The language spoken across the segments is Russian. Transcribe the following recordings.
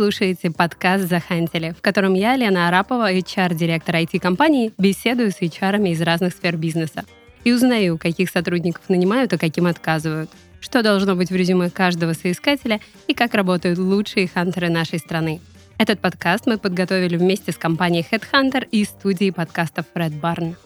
Слушаете подкаст «Захантили», в котором я, Лена Арапова, HR-директор IT-компании, беседую с HR из разных сфер бизнеса и узнаю, каких сотрудников нанимают, а каким отказывают, что должно быть в резюме каждого соискателя и как работают лучшие хантеры нашей страны. Этот подкаст мы подготовили вместе с компанией Headhunter и студией подкастов Red Barn.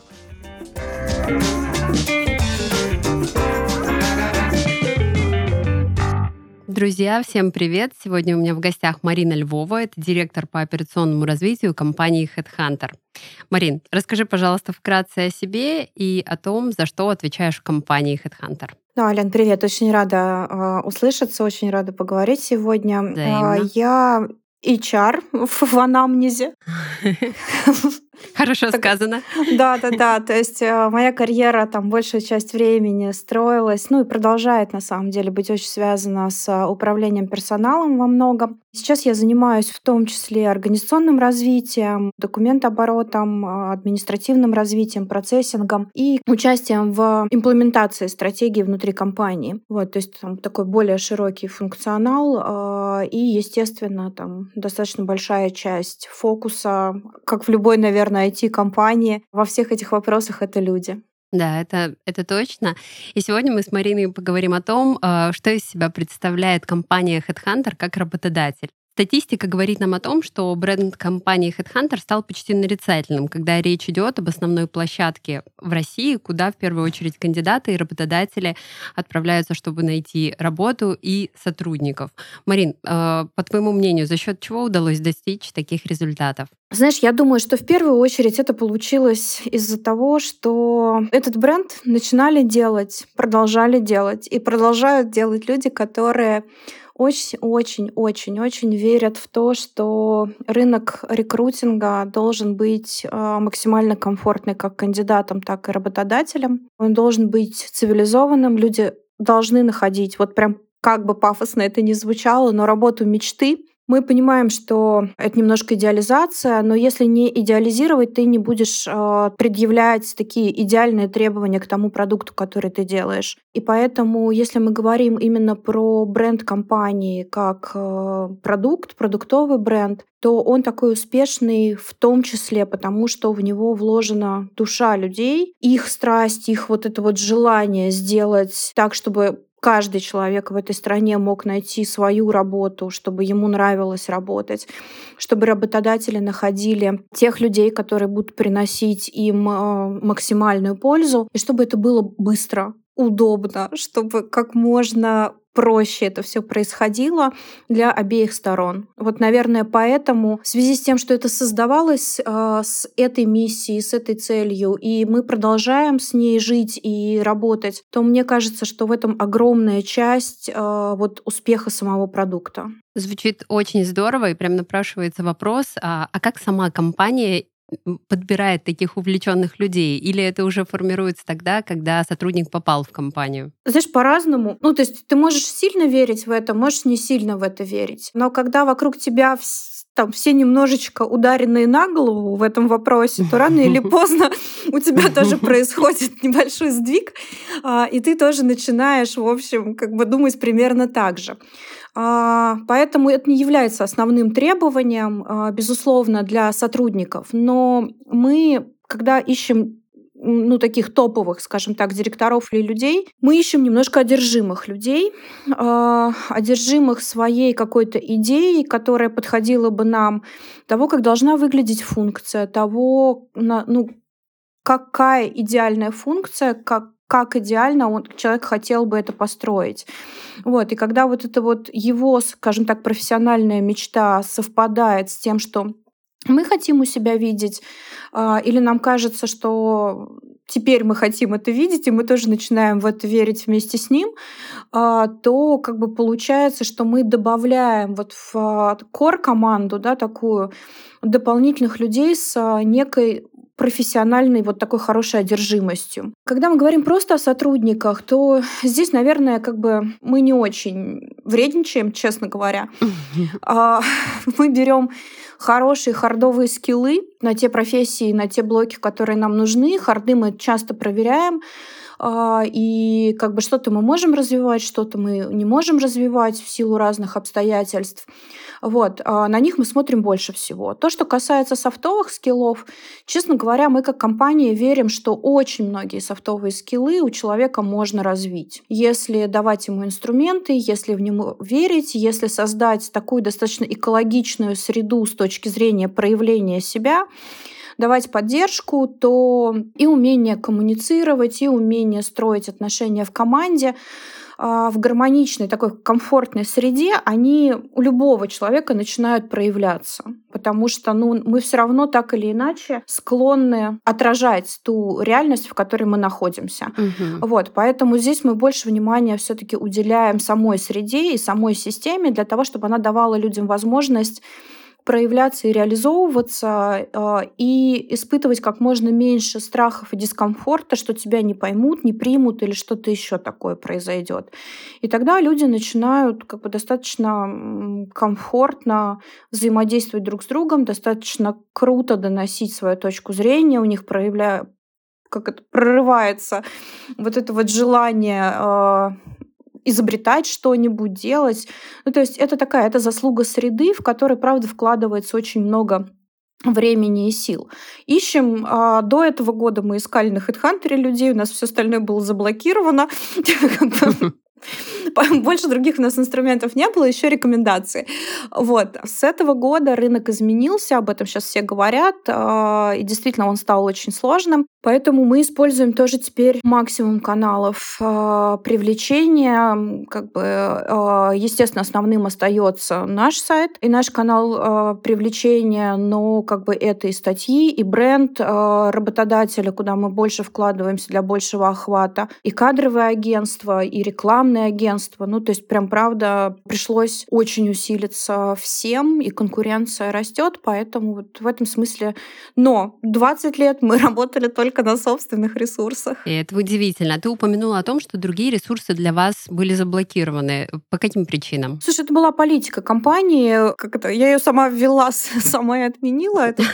Друзья, всем привет! Сегодня у меня в гостях Марина Львова, это директор по операционному развитию компании Headhunter. Марин, расскажи, пожалуйста, вкратце о себе и о том, за что отвечаешь в компании Headhunter. Да, Лен, привет. Очень рада э, услышаться, очень рада поговорить сегодня. Взаимно. Э, я HR в, в анамнезе. Хорошо сказано. Да, да, да. То есть э, моя карьера там большую часть времени строилась, ну и продолжает на самом деле быть очень связана с э, управлением персоналом во многом. Сейчас я занимаюсь в том числе организационным развитием, документооборотом, э, административным развитием, процессингом и участием в имплементации стратегии внутри компании. Вот, то есть там такой более широкий функционал и, естественно, там достаточно большая часть фокуса, как в любой, наверное, IT-компании во всех этих вопросах это люди. Да, это, это точно. И сегодня мы с Мариной поговорим о том, э, что из себя представляет компания Headhunter как работодатель. Статистика говорит нам о том, что бренд компании Headhunter стал почти нарицательным, когда речь идет об основной площадке в России, куда в первую очередь кандидаты и работодатели отправляются, чтобы найти работу и сотрудников. Марин, э, по твоему мнению, за счет чего удалось достичь таких результатов? Знаешь, я думаю, что в первую очередь это получилось из-за того, что этот бренд начинали делать, продолжали делать и продолжают делать люди, которые очень-очень-очень-очень верят в то, что рынок рекрутинга должен быть а, максимально комфортный как кандидатам, так и работодателям. Он должен быть цивилизованным. Люди должны находить, вот прям как бы пафосно это ни звучало, но работу мечты, мы понимаем, что это немножко идеализация, но если не идеализировать, ты не будешь э, предъявлять такие идеальные требования к тому продукту, который ты делаешь. И поэтому, если мы говорим именно про бренд компании как э, продукт, продуктовый бренд, то он такой успешный в том числе потому, что в него вложена душа людей, их страсть, их вот это вот желание сделать так, чтобы каждый человек в этой стране мог найти свою работу, чтобы ему нравилось работать, чтобы работодатели находили тех людей, которые будут приносить им э, максимальную пользу, и чтобы это было быстро, удобно, чтобы как можно проще это все происходило для обеих сторон. Вот, наверное, поэтому в связи с тем, что это создавалось э, с этой миссией, с этой целью, и мы продолжаем с ней жить и работать, то мне кажется, что в этом огромная часть э, вот успеха самого продукта. Звучит очень здорово, и прям напрашивается вопрос, а, а как сама компания подбирает таких увлеченных людей? Или это уже формируется тогда, когда сотрудник попал в компанию? Знаешь, по-разному. Ну, то есть ты можешь сильно верить в это, можешь не сильно в это верить. Но когда вокруг тебя там все немножечко ударенные на голову в этом вопросе, то рано или поздно у тебя тоже происходит небольшой сдвиг, а, и ты тоже начинаешь, в общем, как бы думать примерно так же. А, поэтому это не является основным требованием, а, безусловно, для сотрудников. Но мы, когда ищем ну, таких топовых, скажем так, директоров или людей, мы ищем немножко одержимых людей, э, одержимых своей какой-то идеей, которая подходила бы нам, того, как должна выглядеть функция, того, ну, какая идеальная функция, как, как идеально он, человек хотел бы это построить. Вот. И когда вот это вот его, скажем так, профессиональная мечта совпадает с тем, что мы хотим у себя видеть, а, или нам кажется, что теперь мы хотим это видеть, и мы тоже начинаем в это верить вместе с ним, а, то как бы получается, что мы добавляем вот в кор-команду да, такую дополнительных людей с некой профессиональной вот такой хорошей одержимостью. Когда мы говорим просто о сотрудниках, то здесь, наверное, как бы мы не очень вредничаем, честно говоря. А, мы берем хорошие хардовые скиллы на те профессии, на те блоки, которые нам нужны. Харды мы часто проверяем и как бы что-то мы можем развивать, что-то мы не можем развивать в силу разных обстоятельств. Вот, а, на них мы смотрим больше всего. То, что касается софтовых скиллов, честно говоря, мы как компания верим, что очень многие софтовые скиллы у человека можно развить. Если давать ему инструменты, если в него верить, если создать такую достаточно экологичную среду с точки зрения проявления себя, давать поддержку, то и умение коммуницировать, и умение строить отношения в команде а, в гармоничной, такой комфортной среде, они у любого человека начинают проявляться. Потому что ну, мы все равно так или иначе склонны отражать ту реальность, в которой мы находимся. Угу. Вот, поэтому здесь мы больше внимания все-таки уделяем самой среде и самой системе для того, чтобы она давала людям возможность проявляться и реализовываться, а, и испытывать как можно меньше страхов и дискомфорта, что тебя не поймут, не примут или что-то еще такое произойдет. И тогда люди начинают как бы достаточно комфортно взаимодействовать друг с другом, достаточно круто доносить свою точку зрения, у них проявляя как это прорывается вот это вот желание а, изобретать что-нибудь, делать. Ну, то есть это такая, это заслуга среды, в которой, правда, вкладывается очень много времени и сил. Ищем. А, до этого года мы искали на HeadHunter людей, у нас все остальное было заблокировано. Больше других у нас инструментов не было, еще рекомендации. Вот. С этого года рынок изменился, об этом сейчас все говорят, а, и действительно он стал очень сложным. Поэтому мы используем тоже теперь максимум каналов э, привлечения. Как бы, э, естественно, основным остается наш сайт и наш канал привлечения, но как бы это и статьи, и бренд работодателя, куда мы больше вкладываемся для большего охвата, и кадровое агентство, и рекламное агентство. Ну, то есть прям правда пришлось очень усилиться всем, и конкуренция растет, поэтому вот в этом смысле. Но 20 лет мы работали только на собственных ресурсах. И это удивительно. Ты упомянула о том, что другие ресурсы для вас были заблокированы. По каким причинам? Слушай, это была политика компании. Как это? Я ее сама ввела, сама и отменила.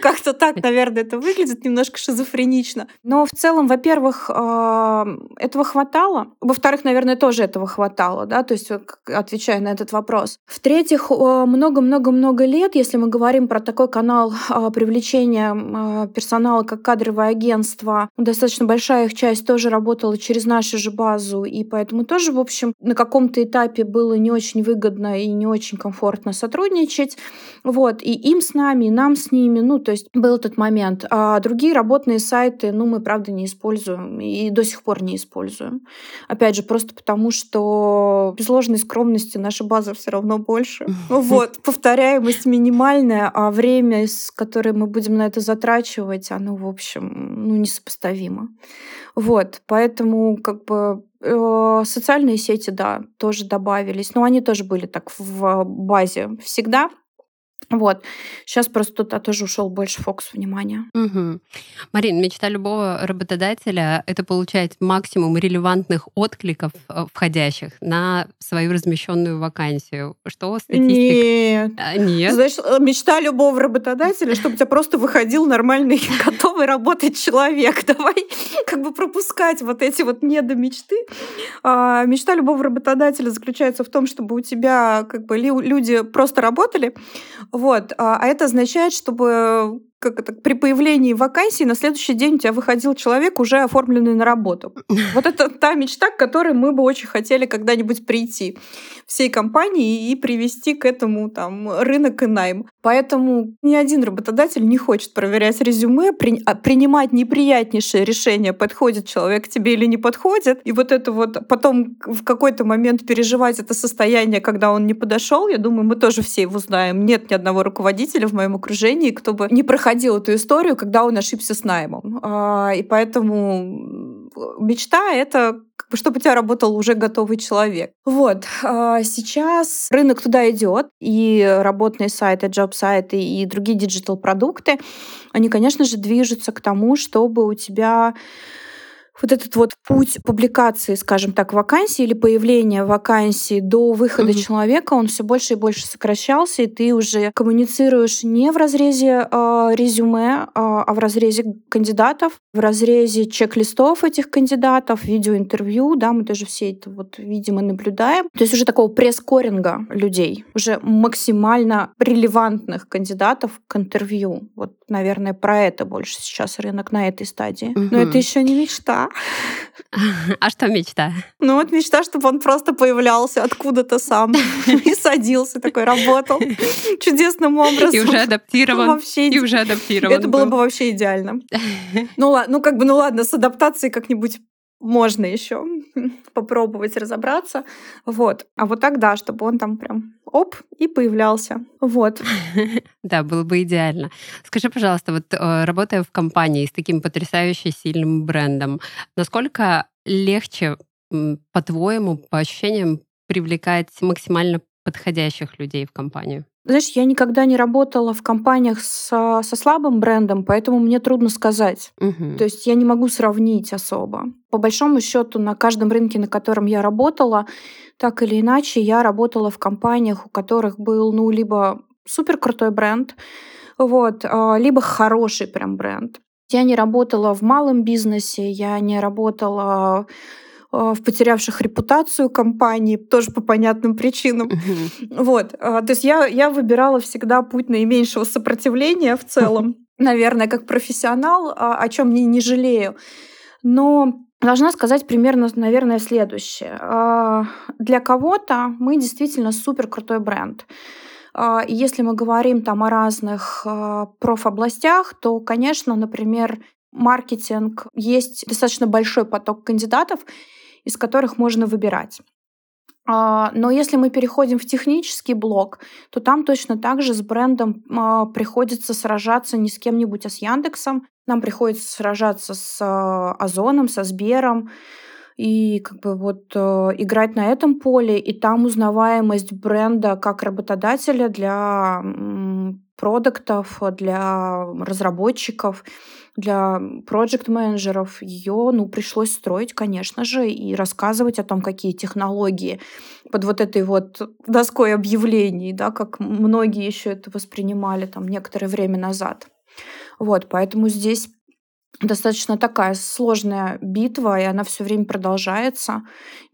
Как-то так, наверное, это выглядит немножко шизофренично. Но в целом, во-первых, а, этого хватало. Во-вторых, наверное, тоже этого хватало, да, то есть отвечая на этот вопрос. В-третьих, много-много-много лет, если мы говорим про такой канал а, привлечения а, персонала как кадровое агентство. Достаточно большая их часть тоже работала через нашу же базу, и поэтому тоже, в общем, на каком-то этапе было не очень выгодно и не очень комфортно сотрудничать. Вот, и им с нами, и нам с ними, ну, то есть был этот момент. А другие работные сайты, ну, мы, правда, не используем и до сих пор не используем. Опять же, просто потому, что без ложной скромности наша база все равно больше. Вот, повторяемость минимальная, а время, с которым мы будем на это затрачивать, оно, в общем, ну, несопоставимо. Вот, поэтому как бы э, социальные сети, да, тоже добавились, но они тоже были так в базе всегда, вот. Сейчас просто туда тоже ушел больше фокус внимания. Угу. Марин, мечта любого работодателя — это получать максимум релевантных откликов э, входящих на свою размещенную вакансию. Что статистика? Нет. А, нет. Знаешь, э, мечта любого работодателя, чтобы у тебя просто выходил нормальный, готовый работать человек. Давай как бы пропускать вот эти вот недомечты. А, мечта любого работодателя заключается в том, чтобы у тебя как бы люди просто работали, вот. А, а это означает, чтобы как это, при появлении вакансии на следующий день у тебя выходил человек, уже оформленный на работу. Вот это та мечта, к которой мы бы очень хотели когда-нибудь прийти всей компании и привести к этому там рынок и найм. Поэтому ни один работодатель не хочет проверять резюме, при, а принимать неприятнейшее решение, подходит человек к тебе или не подходит. И вот это вот потом в какой-то момент переживать это состояние, когда он не подошел, я думаю, мы тоже все его знаем. Нет ни одного руководителя в моем окружении, кто бы не проходил проходил эту историю, когда он ошибся с наймом. А, и поэтому мечта — это чтобы у тебя работал уже готовый человек. Вот. А, сейчас рынок туда идет, и работные сайты, джоб-сайты и другие диджитал-продукты, они, конечно же, движутся к тому, чтобы у тебя вот этот вот путь публикации, скажем так, вакансии или появления вакансии до выхода угу. человека, он все больше и больше сокращался, и ты уже коммуницируешь не в разрезе э, резюме, э, а в разрезе кандидатов, в разрезе чек-листов этих кандидатов, видеоинтервью, да, мы тоже все это вот видим и наблюдаем. То есть уже такого пресс-коринга людей, уже максимально релевантных кандидатов к интервью. Вот, наверное, про это больше сейчас рынок на этой стадии. Угу. Но это еще не мечта. А что мечта? Ну вот мечта, чтобы он просто появлялся откуда-то сам и садился такой, работал чудесным образом. И уже адаптирован. Вообще, и уже адаптирован. Это было бы вообще идеально. Ну ладно, ну как бы, ну ладно, с адаптацией как-нибудь можно еще попробовать разобраться. Вот. А вот тогда, чтобы он там прям оп, и появлялся. Вот. Да, было бы идеально. Скажи, пожалуйста, вот э, работая в компании с таким потрясающе сильным брендом, насколько легче, по-твоему, по ощущениям, привлекать максимально подходящих людей в компанию? Знаешь, я никогда не работала в компаниях со, со слабым брендом, поэтому мне трудно сказать. Угу. То есть я не могу сравнить особо. По большому счету, на каждом рынке, на котором я работала, так или иначе, я работала в компаниях, у которых был, ну, либо супер крутой бренд, вот, а, либо хороший прям бренд. Я не работала в малом бизнесе, я не работала в потерявших репутацию компании, тоже по понятным причинам. Вот. А, то есть я, я выбирала всегда путь наименьшего сопротивления в целом, наверное, как профессионал, а, о чем не, не жалею. Но должна сказать примерно, наверное, следующее. Для кого-то мы действительно супер крутой бренд. Если мы говорим там о разных профобластях, то, конечно, например, маркетинг, есть достаточно большой поток кандидатов, из которых можно выбирать. А, но если мы переходим в технический блок, то там точно так же с брендом а, приходится сражаться не с кем-нибудь, а с Яндексом. Нам приходится сражаться с а, Озоном, со Сбером, и как бы вот играть на этом поле, и там узнаваемость бренда как работодателя для продуктов, для разработчиков для проект-менеджеров ее ну, пришлось строить, конечно же, и рассказывать о том, какие технологии под вот этой вот доской объявлений, да, как многие еще это воспринимали там некоторое время назад. Вот, поэтому здесь достаточно такая сложная битва, и она все время продолжается.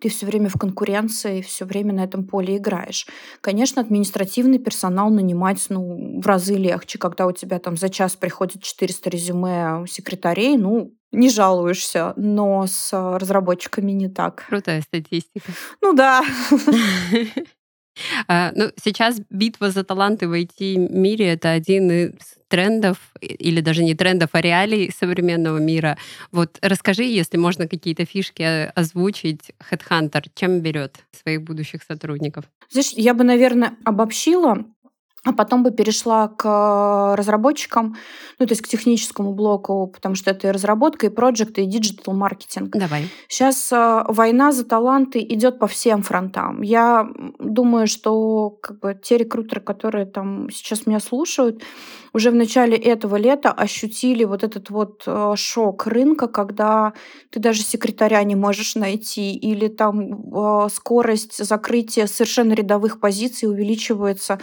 Ты все время в конкуренции, все время на этом поле играешь. Конечно, административный персонал нанимать ну, в разы легче, когда у тебя там за час приходит 400 резюме секретарей, ну, не жалуешься, но с разработчиками не так. Крутая статистика. Ну да. А, ну, сейчас битва за таланты в IT-мире — это один из трендов, или даже не трендов, а реалий современного мира. Вот расскажи, если можно какие-то фишки озвучить, Headhunter чем берет своих будущих сотрудников? Знаешь, я бы, наверное, обобщила а потом бы перешла к э, разработчикам, ну, то есть к техническому блоку, потому что это и разработка, и проекты, и digital маркетинг. Давай. Сейчас э, война за таланты идет по всем фронтам. Я думаю, что как бы, те рекрутеры, которые там сейчас меня слушают, уже в начале этого лета ощутили вот этот вот э, шок рынка, когда ты даже секретаря не можешь найти, или там скорость закрытия совершенно рядовых позиций увеличивается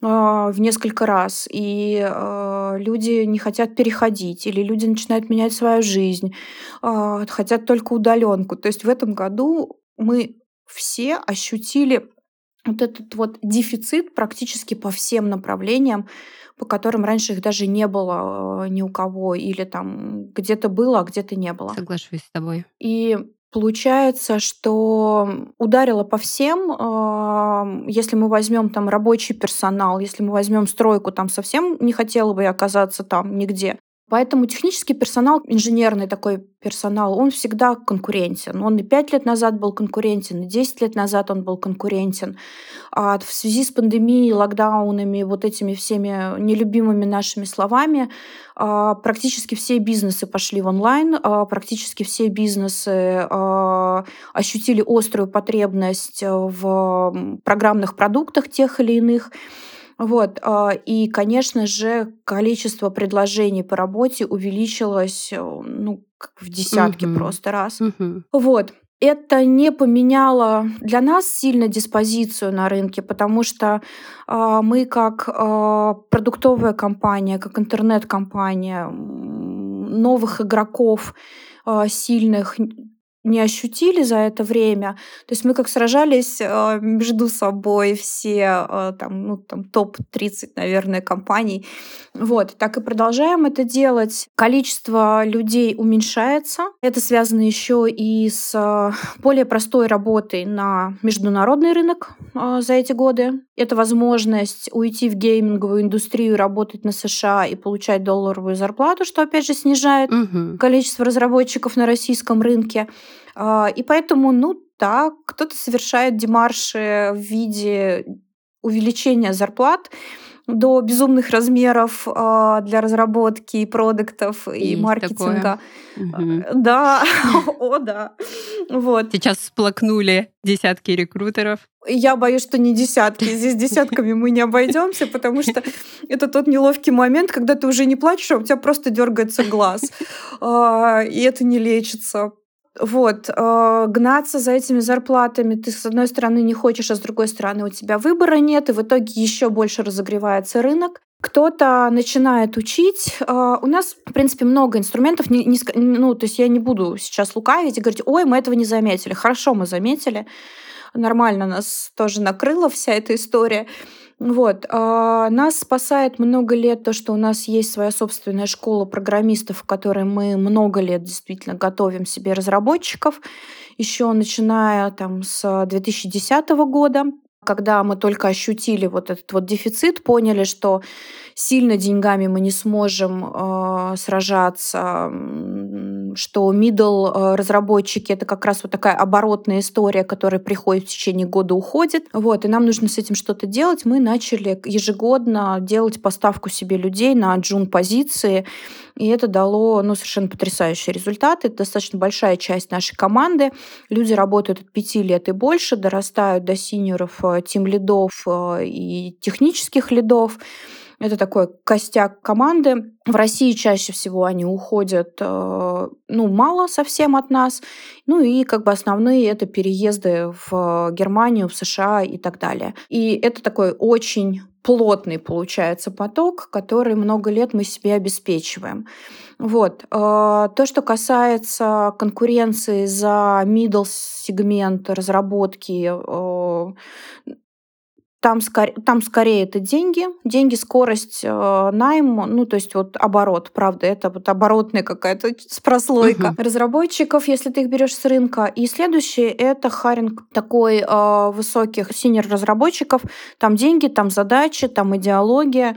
в несколько раз, и э, люди не хотят переходить, или люди начинают менять свою жизнь, э, хотят только удаленку. То есть в этом году мы все ощутили вот этот вот дефицит практически по всем направлениям, по которым раньше их даже не было ни у кого, или там где-то было, а где-то не было. Соглашусь с тобой. И Получается, что ударило по всем. Если мы возьмем там рабочий персонал, если мы возьмем стройку, там совсем не хотела бы я оказаться там нигде. Поэтому технический персонал, инженерный такой персонал, он всегда конкурентен. Он и 5 лет назад был конкурентен, и 10 лет назад он был конкурентен. А в связи с пандемией, локдаунами, вот этими всеми нелюбимыми нашими словами, а, практически все бизнесы пошли в онлайн, а, практически все бизнесы а, ощутили острую потребность в программных продуктах тех или иных. Вот. А, и, конечно же, количество предложений по работе увеличилось э, ну, в десятки угу. просто раз. Угу. Вот. Это не поменяло для нас сильно диспозицию на рынке, потому что э, мы как э, продуктовая компания, как интернет-компания, новых игроков э, сильных не ощутили за это время. То есть мы как сражались э, между собой все э, там, ну, там топ-30, наверное, компаний. Вот, так и продолжаем это делать. Количество людей уменьшается. Это связано еще и с э, более простой работой на международный рынок за эти годы. Это возможность уйти в гейминговую индустрию, работать на США и получать долларовую зарплату, что опять же снижает угу. количество разработчиков на российском рынке. А, и поэтому, ну да, кто-то совершает демарши в виде увеличения зарплат до безумных размеров э, для разработки и продуктов и, и маркетинга. Угу. Да, о да. Вот. Сейчас всплакнули десятки рекрутеров. Я боюсь, что не десятки. Здесь десятками мы не обойдемся, потому что это тот неловкий момент, когда ты уже не плачешь, а у тебя просто дергается глаз. И это не лечится. Вот, э, гнаться за этими зарплатами ты, с одной стороны, не хочешь, а с другой стороны, у тебя выбора нет, и в итоге еще больше разогревается рынок. Кто-то начинает учить. Э, у нас, в принципе, много инструментов. Ну, то есть я не буду сейчас лукавить и говорить, ой, мы этого не заметили. Хорошо, мы заметили. Нормально нас тоже накрыла вся эта история. Вот. А нас спасает много лет то, что у нас есть своя собственная школа программистов, в которой мы много лет действительно готовим себе разработчиков, еще начиная там с 2010 года когда мы только ощутили вот этот вот дефицит, поняли, что сильно деньгами мы не сможем э, сражаться, что middle э, разработчики это как раз вот такая оборотная история, которая приходит в течение года, уходит. Вот, и нам нужно с этим что-то делать. Мы начали ежегодно делать поставку себе людей на джун позиции, и это дало ну, совершенно потрясающие результаты. Это достаточно большая часть нашей команды. Люди работают от пяти лет и больше, дорастают до синеров, э, тим лидов э, и технических лидов. Это такой костяк команды. В России чаще всего они уходят, э, ну, мало совсем от нас. Ну и как бы основные это переезды в Германию, в США и так далее. И это такой очень плотный получается поток, который много лет мы себе обеспечиваем. Вот. Э, то, что касается конкуренции за middle сегмент разработки, э, там, скорее, там скорее это деньги, деньги, скорость э, найм, ну то есть вот оборот, правда, это вот оборотная какая-то прослойка угу. разработчиков, если ты их берешь с рынка. И следующее это харинг такой э, высоких синер разработчиков, там деньги, там задачи, там идеология.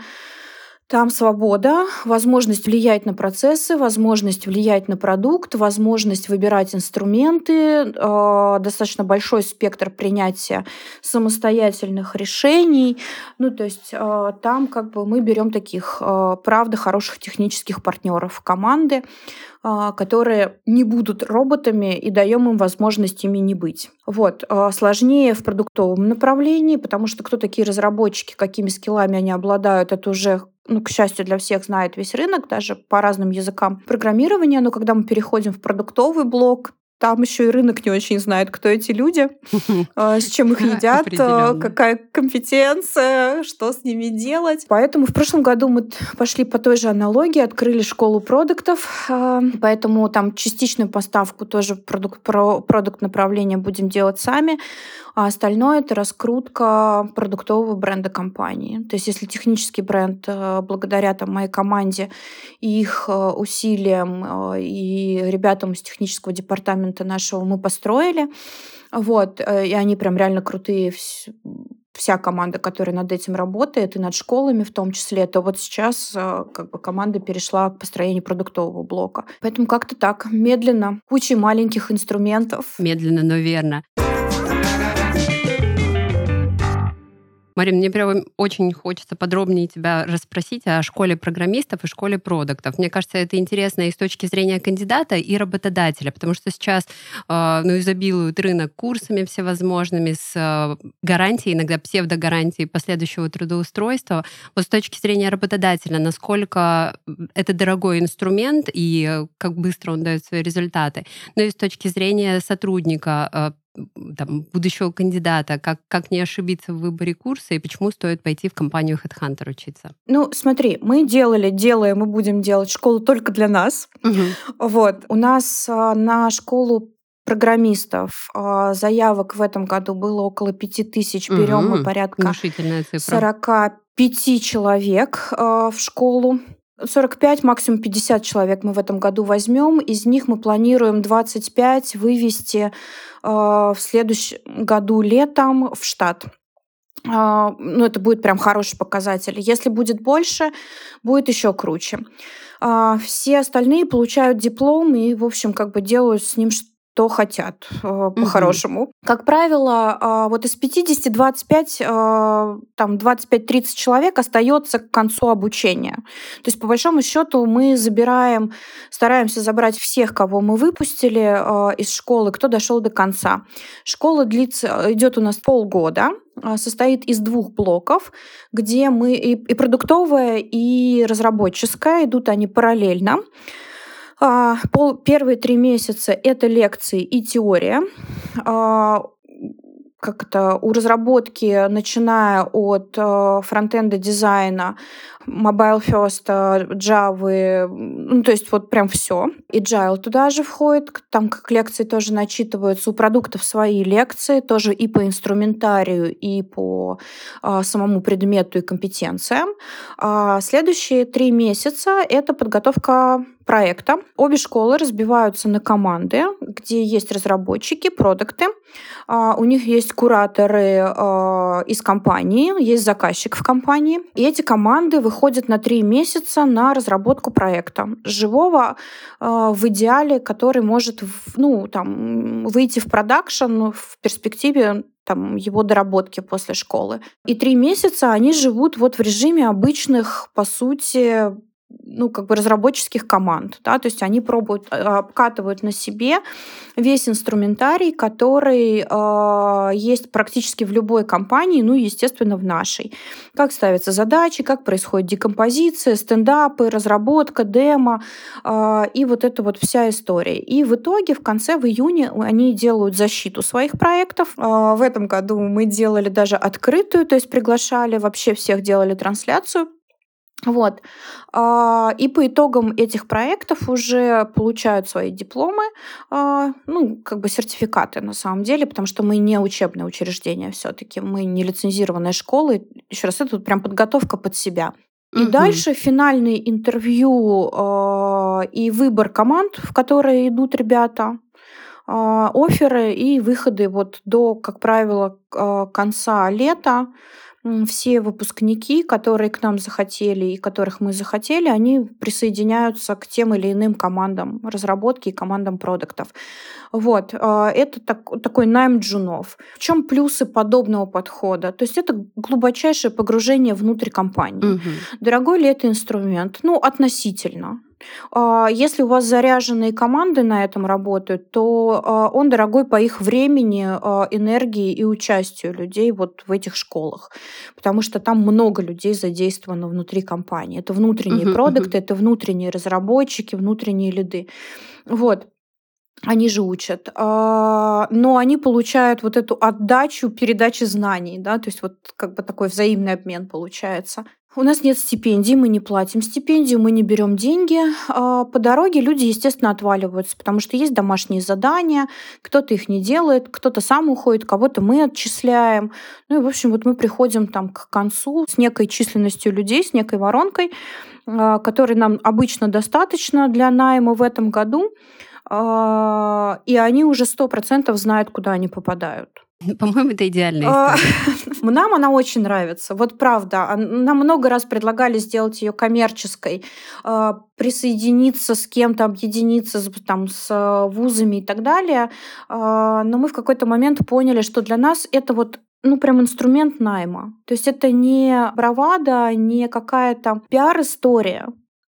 Там свобода, возможность влиять на процессы, возможность влиять на продукт, возможность выбирать инструменты, э, достаточно большой спектр принятия самостоятельных решений. Ну, то есть э, там как бы мы берем таких, э, правда, хороших технических партнеров команды, э, которые не будут роботами и даем им возможность ими не быть. Вот. Э, сложнее в продуктовом направлении, потому что кто такие разработчики, какими скиллами они обладают, это уже ну, к счастью для всех, знает весь рынок, даже по разным языкам программирования. Но когда мы переходим в продуктовый блок, там еще и рынок не очень знает, кто эти люди, а, с чем их едят, а, какая компетенция, что с ними делать. Поэтому в прошлом году мы пошли по той же аналогии, открыли школу продуктов, а, поэтому там частичную поставку тоже продукт, про продукт направления будем делать сами, а остальное это раскрутка продуктового бренда компании. То есть если технический бренд благодаря там, моей команде и их усилиям и ребятам из технического департамента нашего мы построили. Вот, э, и они прям реально крутые вся команда, которая над этим работает, и над школами в том числе, то вот сейчас э, как бы команда перешла к построению продуктового блока. Поэтому как-то так, медленно, кучей маленьких инструментов. Медленно, но верно. Марин, мне прям очень хочется подробнее тебя расспросить о школе программистов и школе продуктов. Мне кажется, это интересно и с точки зрения кандидата, и работодателя, потому что сейчас э, ну, изобилует рынок курсами всевозможными с э, гарантией, иногда псевдогарантией последующего трудоустройства. Вот с точки зрения работодателя, насколько это дорогой инструмент и как быстро он дает свои результаты. Ну и с точки зрения сотрудника, э, там, будущего кандидата, как, как не ошибиться в выборе курса и почему стоит пойти в компанию Headhunter учиться? Ну, смотри, мы делали, делаем и будем делать школу только для нас. Угу. Вот. У нас а, на школу программистов а, заявок в этом году было около пяти тысяч. Берем угу. мы порядка 45 человек а, в школу. 45, максимум 50 человек мы в этом году возьмем. Из них мы планируем 25 вывести э, в следующем году летом в штат. Э, ну, это будет прям хороший показатель. Если будет больше, будет еще круче. Э, все остальные получают диплом и, в общем, как бы делают с ним что хотят э, по-хорошему. Угу. Как правило, э, вот из 50 25, э, там 25-30 человек остается к концу обучения. То есть, по большому счету, мы забираем, стараемся забрать всех, кого мы выпустили из школы, кто дошел до конца. Школа длится, идет у нас полгода состоит из двух блоков, где мы и, и продуктовая, и разработческая, идут они параллельно. А, пол, первые три месяца это лекции и теория. А, как то у разработки, начиная от э, фронтенда дизайна, Mobile First, Java, ну, то есть вот прям все. Agile туда же входит, там как лекции тоже начитываются. У продуктов свои лекции, тоже и по инструментарию, и по а, самому предмету и компетенциям. А следующие три месяца — это подготовка проекта. Обе школы разбиваются на команды, где есть разработчики, продукты. А, у них есть кураторы а, из компании, есть заказчик в компании. И эти команды выходят уходит на три месяца на разработку проекта живого э, в идеале, который может ну, там, выйти в продакшн в перспективе там, его доработки после школы. И три месяца они живут вот в режиме обычных, по сути, ну, как бы разработческих команд, да, то есть они пробуют, э, обкатывают на себе весь инструментарий, который э, есть практически в любой компании, ну, естественно, в нашей. Как ставятся задачи, как происходит декомпозиция, стендапы, разработка, демо, э, и вот эта вот вся история. И в итоге в конце, в июне, они делают защиту своих проектов. Э, в этом году мы делали даже открытую, то есть приглашали вообще всех, делали трансляцию вот. А, и по итогам этих проектов уже получают свои дипломы, а, ну, как бы сертификаты на самом деле, потому что мы не учебное учреждение все-таки, мы не лицензированная школа. Еще раз, это вот прям подготовка под себя. И угу. дальше финальные интервью э, и выбор команд, в которые идут ребята, э, оферы и выходы вот до, как правило, конца лета все выпускники, которые к нам захотели и которых мы захотели, они присоединяются к тем или иным командам разработки и командам продуктов. Вот. А, это так, такой найм джунов. В чем плюсы подобного подхода? То есть это глубочайшее погружение внутрь компании. Угу. Дорогой ли это инструмент? Ну, относительно. А, если у вас заряженные команды на этом работают, то а, он дорогой по их времени, а, энергии и участию людей вот в этих школах. Потому что там много людей задействовано внутри компании. Это внутренние uh-huh, продукты, uh-huh. это внутренние разработчики, внутренние лиды. Вот они же учат, но они получают вот эту отдачу передачи знаний, да, то есть вот как бы такой взаимный обмен получается. У нас нет стипендий, мы не платим стипендию, мы не берем деньги. А по дороге люди, естественно, отваливаются, потому что есть домашние задания, кто-то их не делает, кто-то сам уходит, кого-то мы отчисляем. Ну и, в общем, вот мы приходим там к концу с некой численностью людей, с некой воронкой, а, которой нам обычно достаточно для найма в этом году, а, и они уже сто процентов знают, куда они попадают. По-моему, это идеальная а, история. Нам она очень нравится. Вот правда. Нам много раз предлагали сделать ее коммерческой, а, присоединиться с кем-то, объединиться там, с э, вузами и так далее. А, но мы в какой-то момент поняли, что для нас это вот ну, прям инструмент найма. То есть это не бравада, не какая-то пиар-история.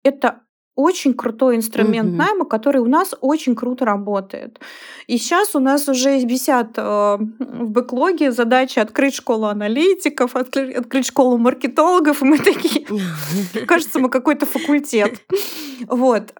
Это очень крутой инструмент mm-hmm. найма, который у нас очень круто работает. И сейчас у нас уже висят э, в бэклоге задачи открыть школу аналитиков, открыть, открыть школу маркетологов, и мы такие, кажется, мы какой-то факультет. Вот.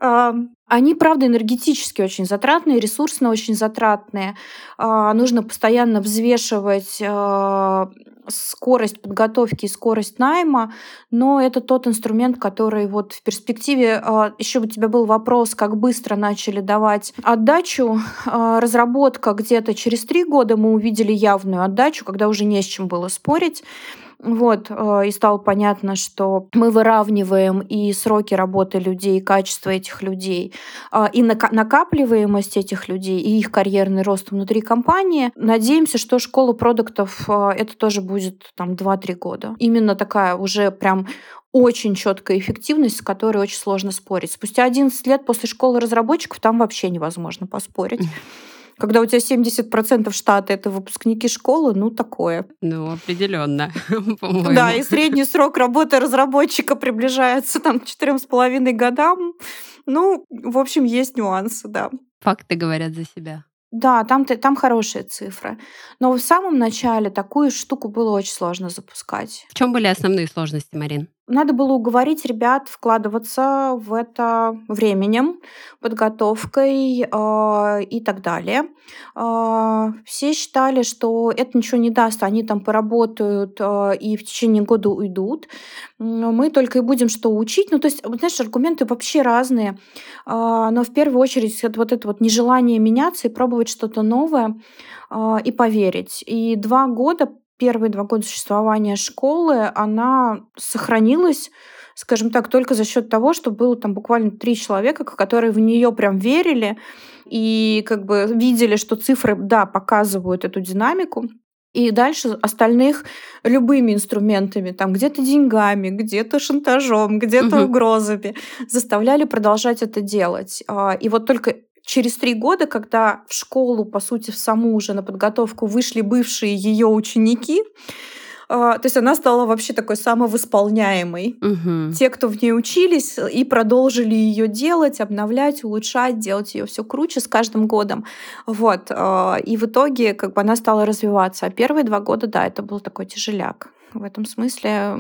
Они, правда, энергетически очень затратные, ресурсно очень затратные. А, нужно постоянно взвешивать а, скорость подготовки и скорость найма, но это тот инструмент, который вот в перспективе а, еще у тебя был вопрос, как быстро начали давать отдачу. Разработка где-то через три года мы увидели явную отдачу, когда уже не с чем было спорить. Вот, э, и стало понятно, что мы выравниваем и сроки работы людей, и качество этих людей, а, и накапливаемость этих людей, и их карьерный рост внутри компании. Надеемся, что школа продуктов э, это тоже будет там 2-3 года. Именно такая уже прям очень четкая эффективность, с которой очень сложно спорить. Спустя 11 лет после школы разработчиков там вообще невозможно поспорить. Когда у тебя 70% штата это выпускники школы, ну такое. Ну, определенно, Да, и средний срок работы разработчика приближается там к четырем с половиной годам. Ну, в общем, есть нюансы, да. Факты говорят за себя. Да, там, там хорошие цифры. Но в самом начале такую штуку было очень сложно запускать. В чем были основные сложности, Марин? Надо было уговорить ребят вкладываться в это временем, подготовкой э, и так далее. Э, все считали, что это ничего не даст, они там поработают э, и в течение года уйдут. Мы только и будем что учить. Ну, то есть, знаешь, аргументы вообще разные. Э, но в первую очередь это вот это вот нежелание меняться и пробовать что-то новое э, и поверить. И два года первые два года существования школы она сохранилась скажем так, только за счет того, что было там буквально три человека, которые в нее прям верили и как бы видели, что цифры, да, показывают эту динамику. И дальше остальных любыми инструментами, там где-то деньгами, где-то шантажом, где-то угу. угрозами заставляли продолжать это делать. А, и вот только через три года, когда в школу, по сути, в саму уже на подготовку вышли бывшие ее ученики, а, то есть она стала вообще такой самовосполняемой. Угу. Те, кто в ней учились и продолжили ее делать, обновлять, улучшать, делать ее все круче с каждым годом. Вот. А, и в итоге как бы она стала развиваться. А первые два года, да, это был такой тяжеляк. В этом смысле